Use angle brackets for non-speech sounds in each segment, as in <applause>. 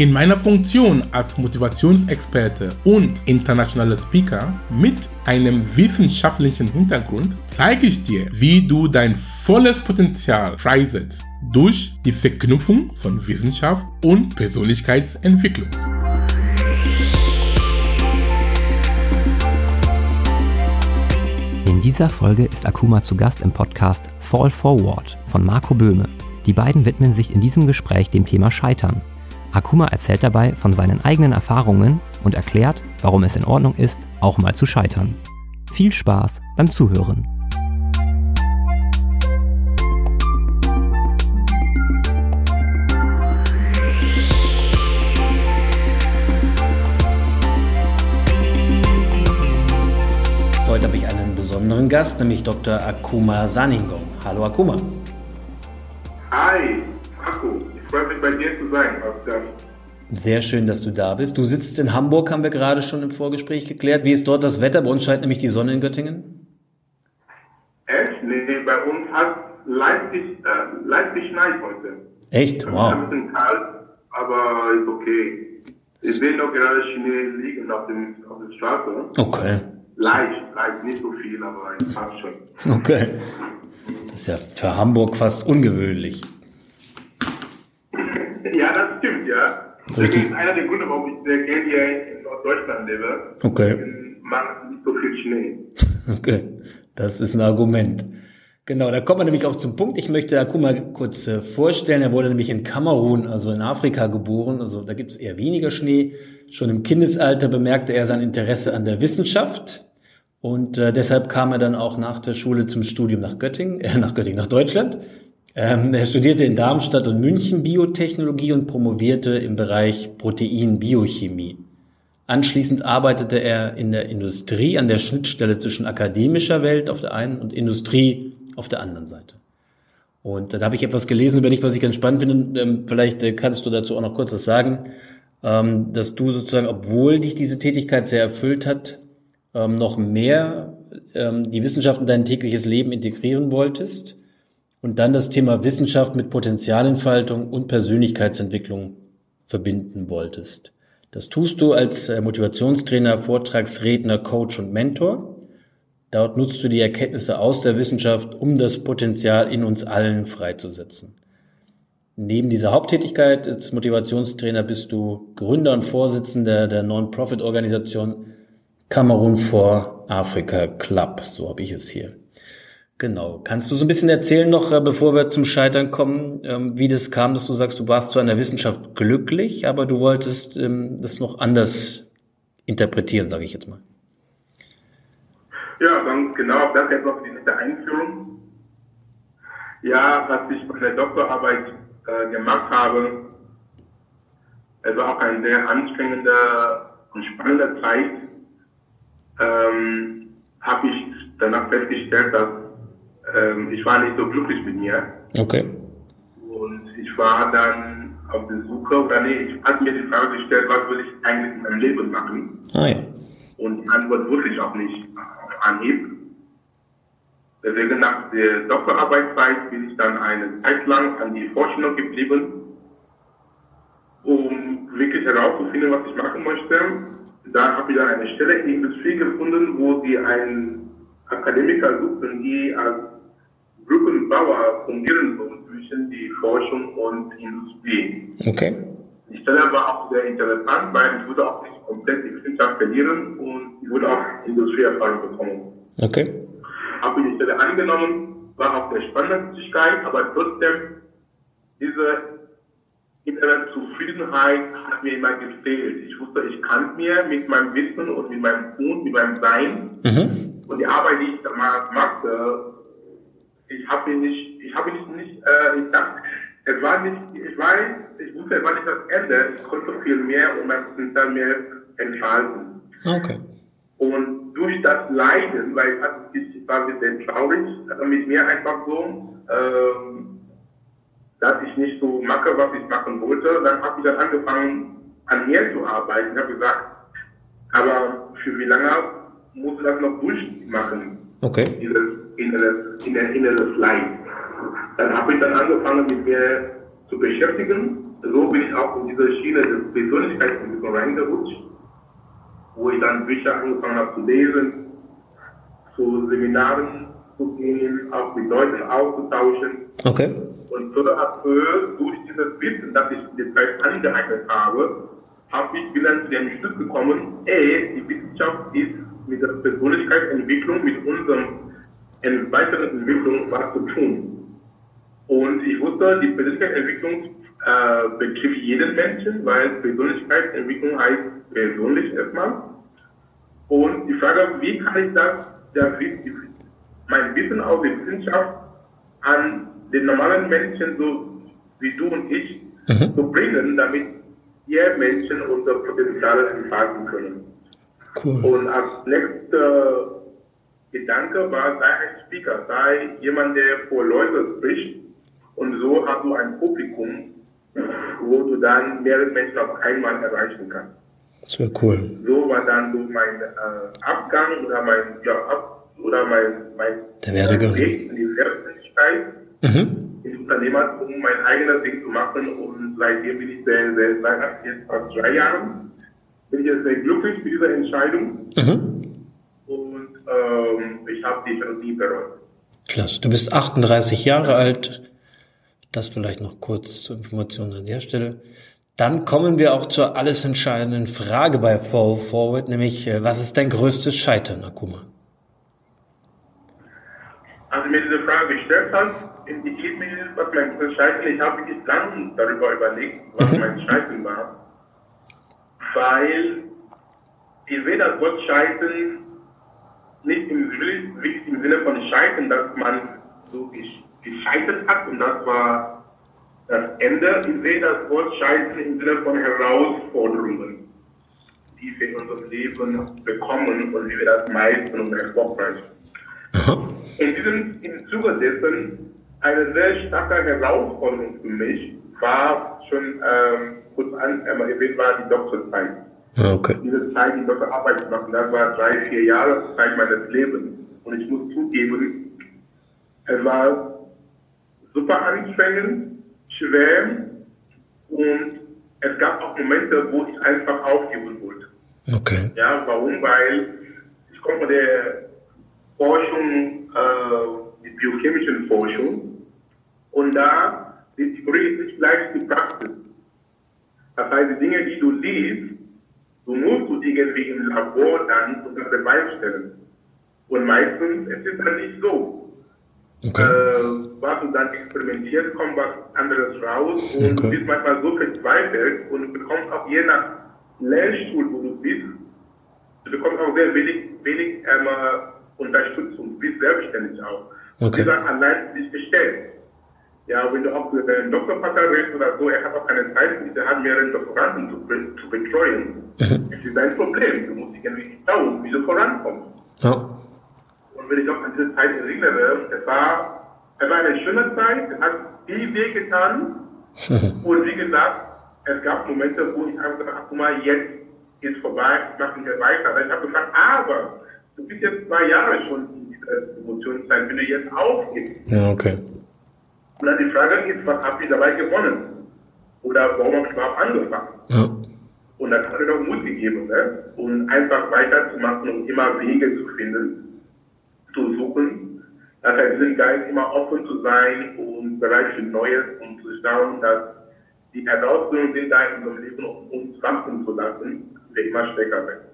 In meiner Funktion als Motivationsexperte und internationaler Speaker mit einem wissenschaftlichen Hintergrund zeige ich dir, wie du dein volles Potenzial freisetzt durch die Verknüpfung von Wissenschaft und Persönlichkeitsentwicklung. In dieser Folge ist Akuma zu Gast im Podcast Fall Forward von Marco Böhme. Die beiden widmen sich in diesem Gespräch dem Thema Scheitern Akuma erzählt dabei von seinen eigenen Erfahrungen und erklärt, warum es in Ordnung ist, auch mal zu scheitern. Viel Spaß beim Zuhören. Heute habe ich einen besonderen Gast, nämlich Dr. Akuma Saningong. Hallo Akuma. Hi, Akku. Freut mich bei dir zu sein. Sehr schön, dass du da bist. Du sitzt in Hamburg, haben wir gerade schon im Vorgespräch geklärt. Wie ist dort das Wetter? Bei uns scheint nämlich die Sonne in Göttingen. Echt? Nee, bei uns hat Leipzig, äh, Leipzig schneit heute. Echt? Wow. Ein bisschen kalt, aber ist okay. Ich sehe noch gerade Schnee liegen auf, dem, auf der Straße. Okay. Leicht, leicht, nicht so viel, aber es passt schon. Okay. Das ist ja für Hamburg fast ungewöhnlich. Ja, das stimmt, ja. Das ist einer der Gründe, warum ich sehr gerne hier in Norddeutschland lebe. Okay. Macht nicht so viel Schnee. <laughs> Okay, das ist ein Argument. Genau, da kommt man nämlich auch zum Punkt. Ich möchte Akuma kurz äh, vorstellen. Er wurde nämlich in Kamerun, also in Afrika geboren. Also da gibt es eher weniger Schnee. Schon im Kindesalter bemerkte er sein Interesse an der Wissenschaft. Und äh, deshalb kam er dann auch nach der Schule zum Studium nach Göttingen, äh, nach Göttingen, nach Deutschland ähm, er studierte in Darmstadt und München Biotechnologie und promovierte im Bereich Proteinbiochemie. Anschließend arbeitete er in der Industrie an der Schnittstelle zwischen akademischer Welt auf der einen und Industrie auf der anderen Seite. Und da habe ich etwas gelesen über dich, was ich ganz spannend finde. Ähm, vielleicht äh, kannst du dazu auch noch kurz was sagen, ähm, dass du sozusagen, obwohl dich diese Tätigkeit sehr erfüllt hat, ähm, noch mehr die Wissenschaft in dein tägliches Leben integrieren wolltest und dann das Thema Wissenschaft mit Potenzialentfaltung und Persönlichkeitsentwicklung verbinden wolltest. Das tust du als äh, Motivationstrainer, Vortragsredner, Coach und Mentor. Dort nutzt du die Erkenntnisse aus der Wissenschaft, um das Potenzial in uns allen freizusetzen. Neben dieser Haupttätigkeit als Motivationstrainer bist du Gründer und Vorsitzender der Non-Profit-Organisation Kamerun for Africa Club, so habe ich es hier. Genau. Kannst du so ein bisschen erzählen noch, äh, bevor wir zum Scheitern kommen, ähm, wie das kam, dass du sagst, du warst zwar in der Wissenschaft glücklich, aber du wolltest ähm, das noch anders interpretieren, sage ich jetzt mal. Ja, ganz genau. Danke erstmal für die nette Einführung. Ja, was ich bei der Doktorarbeit äh, gemacht habe, es war auch eine sehr anstrengende und spannende Zeit, ähm, habe ich danach festgestellt, dass ähm, ich war nicht so glücklich mit mir. Okay. Und ich war dann auf der Suche, oder nee, ich hatte mir die Frage gestellt, was will ich eigentlich in meinem Leben machen? Ah, ja. Und die Antwort wusste ich auch nicht auf Anhieb. Deswegen nach der Doktorarbeitszeit bin ich dann eine Zeit lang an die Forschung geblieben, um wirklich herauszufinden, was ich machen möchte. Da habe ich dann eine Stelle in der Industrie gefunden, wo sie einen Akademiker suchten, die als Brückenbauer fungieren soll zwischen die Forschung und Industrie. Okay. Die Stelle war auch sehr interessant, weil ich würde auch nicht komplett die Wissenschaft verlieren und ich würde auch Industrieerfahrung bekommen. Okay. Habe die Stelle angenommen, war auch der Spannendkeit, aber trotzdem diese innere Zufriedenheit hat mir immer gefehlt. Ich wusste, ich kann mir mit meinem Wissen und mit meinem Tun, mit meinem Sein mhm. und die Arbeit, die ich damals machte, ich habe ihn nicht, ich habe ihn nicht, äh, ich dachte, es war nicht, ich weiß, ich wusste, es war nicht das Ende, ich konnte viel mehr und mein Potenzial mehr entfalten. Okay. Und durch das Leiden, weil ich war ein bisschen traurig, also mit mir einfach so, ähm, dass ich nicht so mache, was ich machen wollte, dann habe ich dann angefangen, an mir zu arbeiten. Ich habe gesagt, aber für wie lange muss ich das noch durchmachen? Okay. Dieses inneres, inneres, inneres Leid. Dann habe ich dann angefangen, mit mir zu beschäftigen. So bin ich auch in diese Schiene des Persönlichkeitsentwicklung reingerutscht, wo ich dann Bücher angefangen habe zu lesen, zu Seminaren zu gehen, auch mit Leuten auszutauschen. Okay. Und so peu, durch dieses Wissen, das ich in der Zeit angeeignet habe, habe ich wieder zu dem Schluss gekommen, ey, die Wissenschaft ist mit der Persönlichkeitsentwicklung, mit unserer weiteren Entwicklung was zu tun. Und ich wusste, die Persönlichkeitsentwicklung äh, betrifft jeden Menschen, weil Persönlichkeitsentwicklung heißt persönlich erstmal. Und die Frage, wie kann ich das, das mein Wissen aus der Wissenschaft an den normalen Menschen, so wie du und ich, mhm. zu bringen, damit wir Menschen unser Potenzial entfalten können. Cool. Und als nächster Gedanke war, sei ein Speaker, sei jemand, der vor Leuten spricht. Und so hast du ein Publikum, wo du dann mehrere Menschen auf einmal erreichen kannst. Das wäre cool. So war dann so mein äh, Abgang oder mein, ja, ab, oder mein, mein Der Werdegang. Weg in die Selbstständigkeit, mhm. ins Unternehmertum, mein eigenes Ding zu machen. Und seitdem bin ich sehr, sehr, seit jetzt fast drei Jahren, bin ich jetzt sehr glücklich mit dieser Entscheidung. Mhm. Ähm, ich habe die nie bereut. Klasse. Du bist 38 Jahre alt. Das vielleicht noch kurz zur Information an der Stelle. Dann kommen wir auch zur alles entscheidenden Frage bei Fall Forward, nämlich äh, was ist dein größtes Scheitern, Akuma? Also mir diese Frage gestellt hat, indiziert mir, was mein größtes Scheitern. Ich habe wirklich lange darüber überlegt, was mhm. mein Scheitern war. Weil ich sehe das Wort Scheitern nicht im, wirklich im Sinne von Scheitern, dass man so gescheitert hat und das war das Ende. Ich sehe das Wort Scheitern im Sinne von Herausforderungen, die wir in unserem Leben bekommen und wie wir das meistern und erfolgreich. In diesem im Zuge dessen eine sehr starke Herausforderung für mich war schon ähm, kurz an, äh, erwähnt war die Doktorzeit. Ah, okay. Diese Zeit, die Doktorarbeit zu machen, das war drei, vier Jahre Zeit meines Lebens. Und ich muss zugeben, es war super anstrengend, schwer und es gab auch Momente, wo ich einfach aufgeben wollte. Okay. Ja, warum? Weil ich komme von der Forschung, äh, die biochemischen Forschung und da die Theorie ist nicht gleich die Praxis. Das heißt, die Dinge, die du liest, du musst du irgendwie im Labor dann unter Beweis stellen. Und meistens ist es dann nicht so. Okay. Äh, was du dann experimentierst, kommt was anderes raus und okay. du bist manchmal so verzweifelt und bekommst auch je nach Lehrstuhl, wo du bist, du bekommst auch sehr wenig, wenig ähm, Unterstützung, du bist selbstständig auch. Okay. Du bist allein nicht gestellt. Ja, wenn du auch einem Doktorvater redest oder so, er hat auch keine Zeit, er hat mehrere Doktoranden zu, zu betreuen. Mhm. Das ist ein Problem. Du musst dich irgendwie schauen, wie du vorankommst. Ja. Und wenn ich auch an diese Zeit erinnere, es war, es war eine schöne Zeit, es hat viel weh getan. Mhm. Und wie gesagt, es gab Momente, wo ich einfach gesagt habe, guck mal, jetzt ist vorbei, ich mache nicht weiter. Weil ich habe gesagt, aber du bist jetzt zwei Jahre schon in dieser Emotionszeit, wenn du jetzt aufgibst. Ja, okay. Und dann die Frage ist, was habe ich dabei gewonnen? Oder warum habe ich überhaupt angefangen? Ja. Und das hat mir doch Mut gegeben, ne? und einfach weiterzumachen und immer Wege zu finden, zu suchen. Das heißt, sind Geist immer offen zu sein und bereit für Neues und zu schauen, dass die Herausforderungen sind da in unserem Leben, um uns wachsen zu lassen, wir immer stärker werden.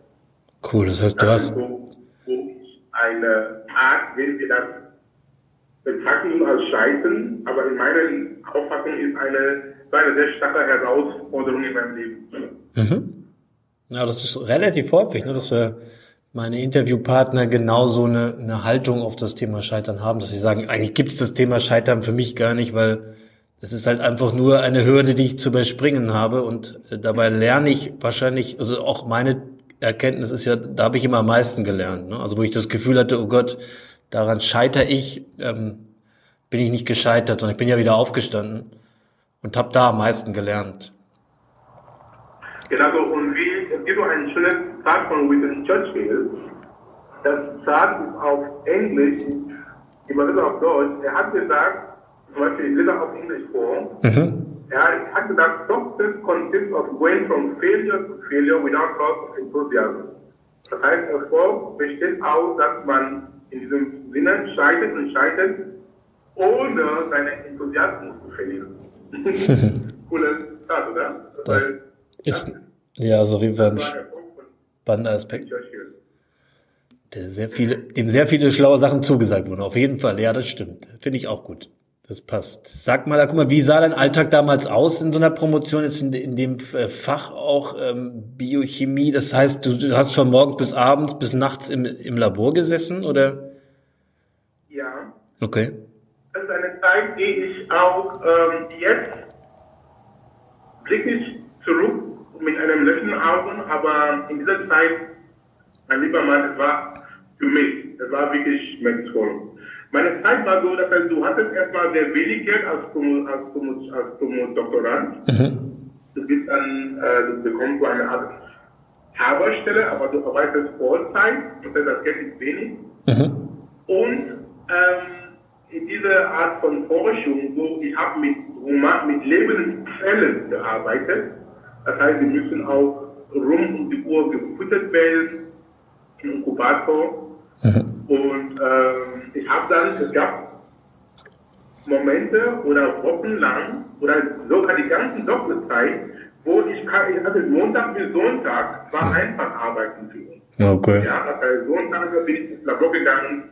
Cool, das heißt, du das hast. So, wo ich eine Art, wenn wir das betrachten als Scheitern, aber in meiner Auffassung ist eine, eine sehr starke Herausforderung in meinem Leben. Mhm. Ja, das ist relativ häufig, ne, dass wir meine Interviewpartner genauso eine, eine Haltung auf das Thema Scheitern haben, dass sie sagen, eigentlich gibt es das Thema Scheitern für mich gar nicht, weil es ist halt einfach nur eine Hürde, die ich zu überspringen habe und äh, dabei lerne ich wahrscheinlich, also auch meine Erkenntnis ist ja, da habe ich immer am meisten gelernt. Ne? Also wo ich das Gefühl hatte, oh Gott, daran scheitere ich, ähm, bin ich nicht gescheitert, sondern ich bin ja wieder aufgestanden und habe da am meisten gelernt. Genau, und wie, es gibt auch ein schönes Zitat von Winston Churchill. Das ist auf Englisch, ich übersetze auf Deutsch. Er hat gesagt, zum Beispiel, ich lese auf Englisch vor. Mhm. Er hat gesagt, success consists of going from failure to failure without loss of enthusiasm. Das heißt, Erfolg besteht aus, dass man in diesem Sinne scheitert und scheitert, ohne seinen Enthusiasmus zu verlieren. <laughs> Cooles Zitat, oder? Das, das ist, ja, jeden Fall ein spannender Aspekt. Der sehr viele, dem sehr viele schlaue Sachen zugesagt wurden. Auf jeden Fall, ja, das stimmt. Finde ich auch gut. Das passt. Sag mal, guck mal, wie sah dein Alltag damals aus in so einer Promotion, jetzt in, in dem äh, Fach auch ähm, Biochemie? Das heißt, du, du, hast von morgens bis abends bis nachts im, im Labor gesessen, oder? Okay. Das ist eine Zeit, die ich auch ähm, jetzt blicke ich zurück mit einem lächelnden Augen, aber in dieser Zeit, mein lieber Mann, es war für mich, es war wirklich schmerzvoll. Meine Zeit war so, dass du hattest erstmal sehr wenig Geld als, als, als, als Doktorand. Mhm. Du bist dann, äh, du bekommst so eine Art Haberstelle, aber du arbeitest Vollzeit, das heißt, das Geld ist wenig. Mhm. Und ähm, in dieser Art von Forschung, wo ich habe mit, mit lebenden Zellen gearbeitet, das heißt, die müssen auch rund um die Uhr gefüttert werden im Inkubator. Mhm. Und ähm, ich habe dann, es gab Momente oder Wochen lang oder sogar die ganze Doktorzeit, wo ich, kann, ich hatte Montag bis Sonntag war einfach arbeiten für uns. Okay. Ja, das heißt, Sonntag bin ich ins Labor gegangen,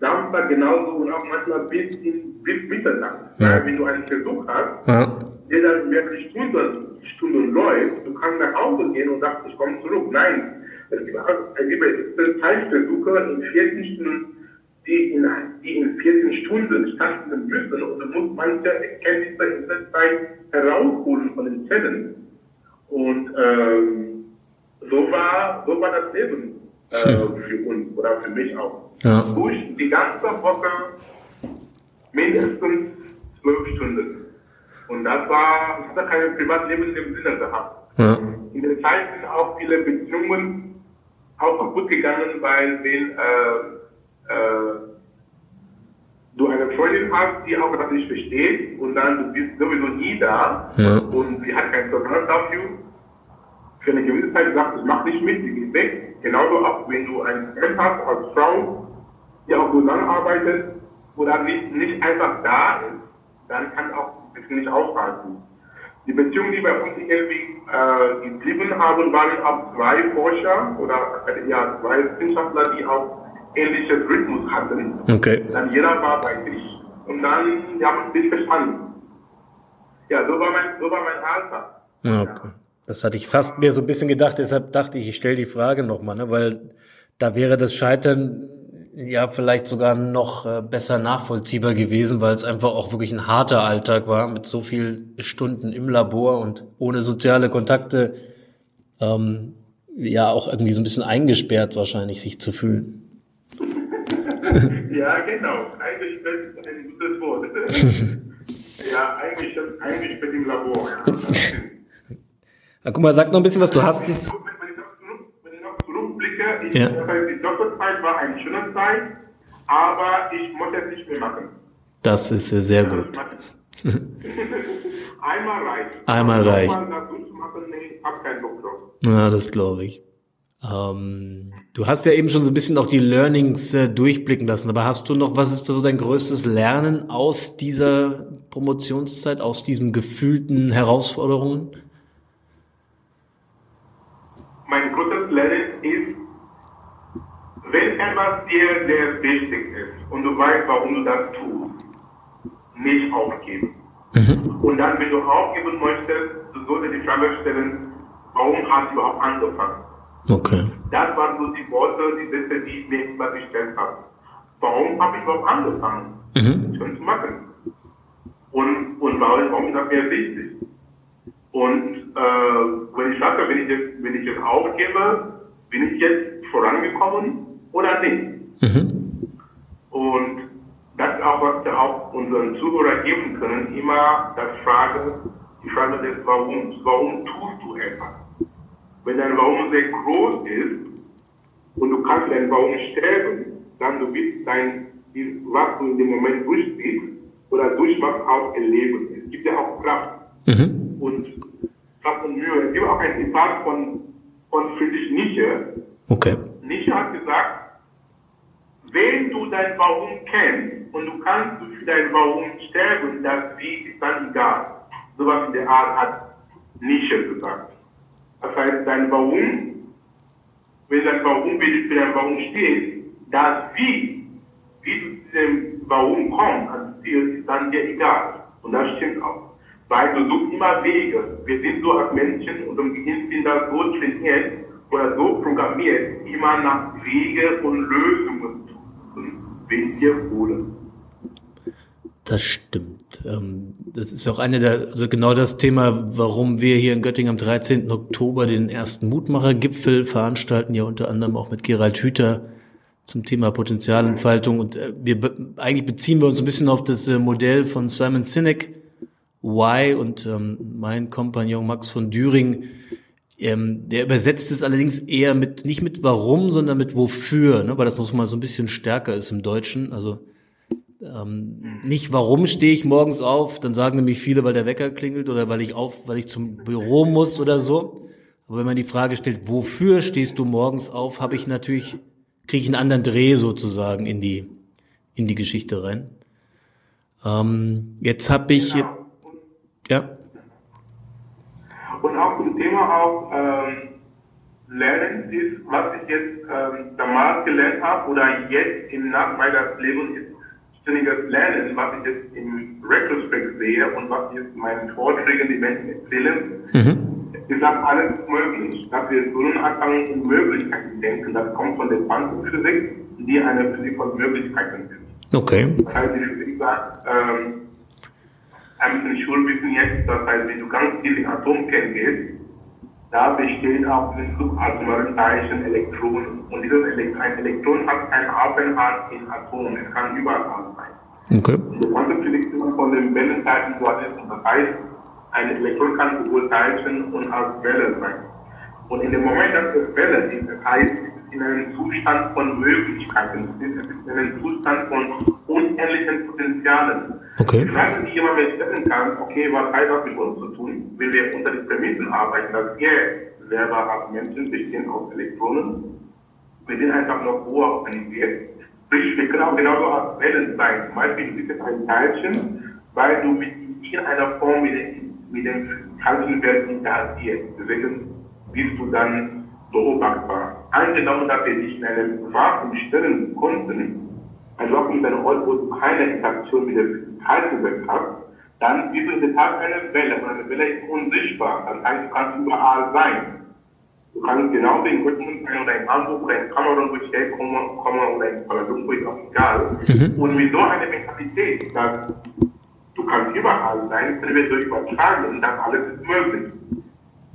Samstag genauso und auch manchmal bis, in, bis Mitternacht. Ja. Weil wenn du einen Versuch hast, ja. der dann mehrere Stunden, Stunden läuft, du kannst nach Hause gehen und sagst, ich komme zurück. Nein, es gibt, Zeitversuche in 40 Stunden, die in, die in 14 Stunden stattfinden müssen und du musst manche Erkenntnisse in dieser Zeit herausholen von den Zellen. Und ähm, so, war, so war das Leben äh, hm. für uns oder für mich auch. Ja. Durch die ganze Woche mindestens zwölf Stunden. Und das war, ich hatte kein Privatleben in dem Sinne gehabt. Ja. In der Zeit sind auch viele Beziehungen auch kaputt gegangen, weil wenn äh, äh, du eine Freundin hast, die auch das nicht versteht und dann du bist sowieso nie da ja. und sie hat kein Toleranz dafür, für eine gewisse Zeit sagt, ich mach nicht mit, sie geht weg. Genauso auch, wenn du einen Freund hast als Frau, die auch zusammenarbeitet oder nicht, nicht einfach da ist, dann kann auch ein bisschen nicht aushalten. Die Beziehungen, die bei uns irgendwie äh, geblieben haben, waren auch zwei Forscher oder ja, zwei Wissenschaftler, die auch ähnliches Rhythmus hatten. Okay. Dann jeder war bei sich und dann die haben sich verstanden. Ja, so war mein, so war mein Alter. Okay. Ja. Das hatte ich fast mir so ein bisschen gedacht, deshalb dachte ich, ich stelle die Frage nochmal, ne, weil da wäre das Scheitern ja vielleicht sogar noch äh, besser nachvollziehbar gewesen, weil es einfach auch wirklich ein harter Alltag war mit so viel Stunden im Labor und ohne soziale Kontakte ähm, ja auch irgendwie so ein bisschen eingesperrt wahrscheinlich sich zu fühlen. <laughs> ja, genau. Eingesperrt ist ein gutes Wort. <laughs> ja, eingesperrt, eingesperrt im Labor. Ja. <laughs> ja, guck mal, sag noch ein bisschen was. Du hast es zurückblicke, ich, ja. die Doktorzeit war eine schöne Zeit, aber ich muss es nicht mehr machen. Das ist sehr gut. <laughs> Einmal reicht. Einmal reicht. Ja, das glaube ich. Ähm, du hast ja eben schon so ein bisschen auch die Learnings äh, durchblicken lassen, aber hast du noch, was ist so dein größtes Lernen aus dieser Promotionszeit, aus diesen gefühlten Herausforderungen? Größtes Lernen ist, wenn etwas dir sehr wichtig ist und du weißt, warum du das tust, nicht aufgeben. Mhm. Und dann, wenn du aufgeben möchtest, du solltest die Frage stellen, warum hast du überhaupt angefangen? Okay. Das waren so die Worte, die Sätze, die ich mir immer gestellt habe. Warum habe ich überhaupt angefangen, mhm. schon zu machen? Und, und warum, warum ist das mir wichtig? Und äh, wenn ich sage, wenn ich jetzt, wenn ich jetzt aufgebe, bin ich jetzt vorangekommen oder nicht? Mhm. Und das ist auch, was wir auch unseren Zuhörern geben können, immer das Frage, die Frage ist, warum, warum tust du etwas? Wenn dein Warum sehr groß ist und du kannst deinen Warum sterben, dann du wirst dein, was du in dem Moment durchziehst oder durchmachst, auch erleben. Es gibt ja auch Kraft mhm. Und Kraft und Mühe. Es gibt auch ein Zitat von, von Friedrich Nietzsche. Okay. Nietzsche hat gesagt, wenn du dein Warum kennst und du kannst für dein Warum sterben, das Wie ist dann egal. Sowas in der Art hat Nietzsche gesagt. Das heißt, dein Warum, wenn dein Warum, wenn du für dein Warum stehst, das Wie, wie du zu dem Warum kommst, ans Ziel, ist dann dir egal. Und das stimmt auch. Weil du suchst immer Wege. Wir sind so als Menschen und im Gehirn sind das so trainiert oder so programmiert, immer nach Wege und Lösungen suchen, wenn wir wollen. Das stimmt. Ähm, das ist auch eine der, also genau das Thema, warum wir hier in Göttingen am 13. Oktober den ersten Mutmacher-Gipfel veranstalten, ja unter anderem auch mit Gerald Hüther zum Thema Potenzialentfaltung. Und äh, wir eigentlich beziehen wir uns ein bisschen auf das äh, Modell von Simon Sinek, Why und ähm, mein Kompagnon Max von Düring. Ähm, der übersetzt es allerdings eher mit, nicht mit warum, sondern mit wofür, ne? weil das noch mal so ein bisschen stärker ist im Deutschen. Also ähm, nicht, warum stehe ich morgens auf, dann sagen nämlich viele, weil der Wecker klingelt oder weil ich auf, weil ich zum Büro muss oder so. Aber wenn man die Frage stellt, wofür stehst du morgens auf, habe ich natürlich, kriege ich einen anderen Dreh sozusagen in die, in die Geschichte rein. Ähm, jetzt habe ich, genau. Ja. Und auch zum Thema auch ähm, Lernen ist, was ich jetzt ähm, damals gelernt habe oder jetzt im Nach meines Lebens ist ständiges Lernen, was ich jetzt im Retrospekt sehe und was ich jetzt in meinen Vorträgen die Menschen erzählen, mhm. ist das alles möglich. Dass wir so anfangen, in Möglichkeiten denken, das kommt von der Quantenphysik, die eine Physik von Möglichkeiten ist. Okay. Das heißt, die Physik sagt, ähm, ein bisschen Schulwissen jetzt, das heißt, wenn du ganz tief in Atomkern gehst, da besteht auch ein subatomaren Teilchen Elektronen. Und dieses Elektron, ein Elektron hat keinen Aufenthalt in Atomen. Es kann überall sein. Okay. Und die Quantenphysik von den Wellenteilchen Dualismus. Das heißt, ein Elektron kann sowohl Teilchen und als Welle sein. Und in dem Moment, dass es Welle ist, das heißt, in einem Zustand von Möglichkeiten, es ist in einem Zustand von unendlichen Potenzialen. Okay. Die Frage, die jemand mir stellen kann, okay, was heißt das mit uns zu tun, wenn wir unter den Prämissen arbeiten, dass wir selber als Menschen bestehen aus Elektronen, wir sind einfach noch hoher organisiert. Sprich, wir können auch genauso als Wellen sein. Zum Beispiel, du bist ein Teilchen, weil du mit in einer Form mit, den, mit dem Teilchenwelt interagierst. Deswegen bist du dann beobachtbar. Angenommen, dass wir dich in einem Vakuum stellen konnten, also auch wo du keine Interaktion mit der Teilchenwelt hast, dann in der Tat eine Welle. Und eine Welle ist unsichtbar. Das heißt, du kannst überall sein. Du kannst genauso in Göttingen sein oder in Hamburg oder in Kamerun, wo ich herkomme, komme, oder in Kuala Lumpur, ist auch egal. Mhm. Und mit so einer Mentalität, dass du kannst überall sein, können wir so übertragen und das alles ist möglich.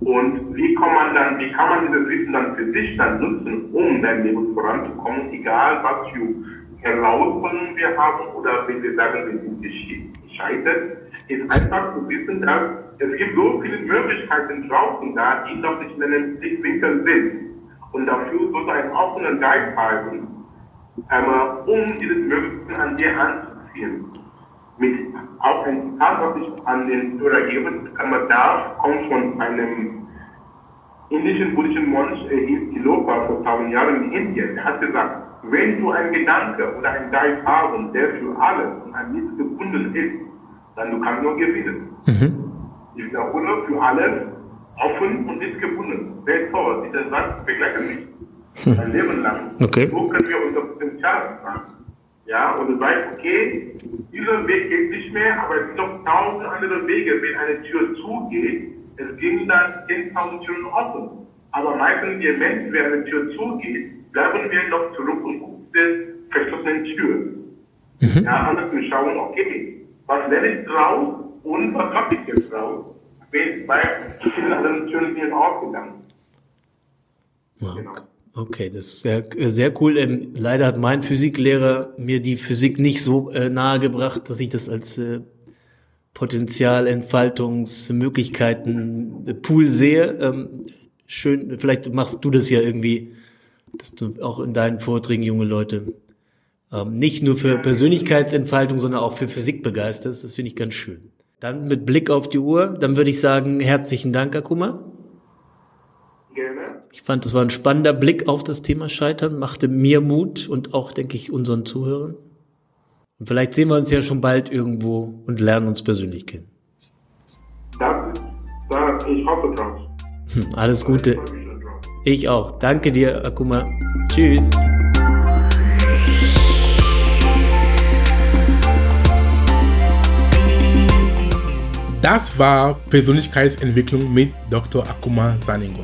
Und wie kann man dann, wie kann man dieses Wissen dann für sich dann nutzen, um dein Leben voranzukommen, egal was für Herausforderungen wir haben oder wenn wir sagen, wir sind gescheitert, ist einfach zu wissen, dass es gibt so viele Möglichkeiten draußen da, die noch nicht in einem Blickwinkel sind. Und dafür sollte ein offener Geist ähm, um dieses Mögliche an dir anzuziehen. Mit auch ein Zitat, was ich an den Hörer geben kann, darf, kommt von einem indischen buddhischen Mönch, er hieß Tilopa, vor tausend Jahren in Indien. Er hat gesagt, wenn du einen Gedanke oder einen Geist haben, der für alles und an nichts gebunden ist, dann du kannst nur gewinnen. Mhm. Ich wiederhole, für alles offen und nicht gebunden. Sehr toll, dieser Satz begleitet mich hm. ein Leben lang. Okay. So können wir unser Potenzial fragen. Ja, und du weißt, okay, dieser Weg geht nicht mehr, aber es gibt noch tausend andere Wege. Wenn eine Tür zugeht, es gehen dann 10.000 Türen offen. Aber meistens, je Menschen, wenn eine Tür zugeht, bleiben wir noch zurück und gucken die verschlossenen Türen. Mhm. Ja, anders zu schauen, okay, was lerne ich draus und was habe ich jetzt draus? Wenn bei vielen anderen Türen sind aufgegangen. Wow. Genau. Okay, das ist sehr, sehr cool. Ähm, leider hat mein Physiklehrer mir die Physik nicht so äh, nahe gebracht, dass ich das als äh, Potenzialentfaltungsmöglichkeiten äh, Pool sehe. Ähm, schön, vielleicht machst du das ja irgendwie, dass du auch in deinen Vorträgen junge Leute ähm, nicht nur für Persönlichkeitsentfaltung, sondern auch für Physik begeisterst. Das finde ich ganz schön. Dann mit Blick auf die Uhr, dann würde ich sagen, herzlichen Dank, Akuma. Gerne. Ich fand, das war ein spannender Blick auf das Thema Scheitern, machte mir Mut und auch, denke ich, unseren Zuhörern. Und vielleicht sehen wir uns ja schon bald irgendwo und lernen uns persönlich kennen. Das, das, ich hoffe drauf. Hm, alles Gute. Ich auch. Danke dir, Akuma. Tschüss. Das war Persönlichkeitsentwicklung mit Dr. Akuma Saningo.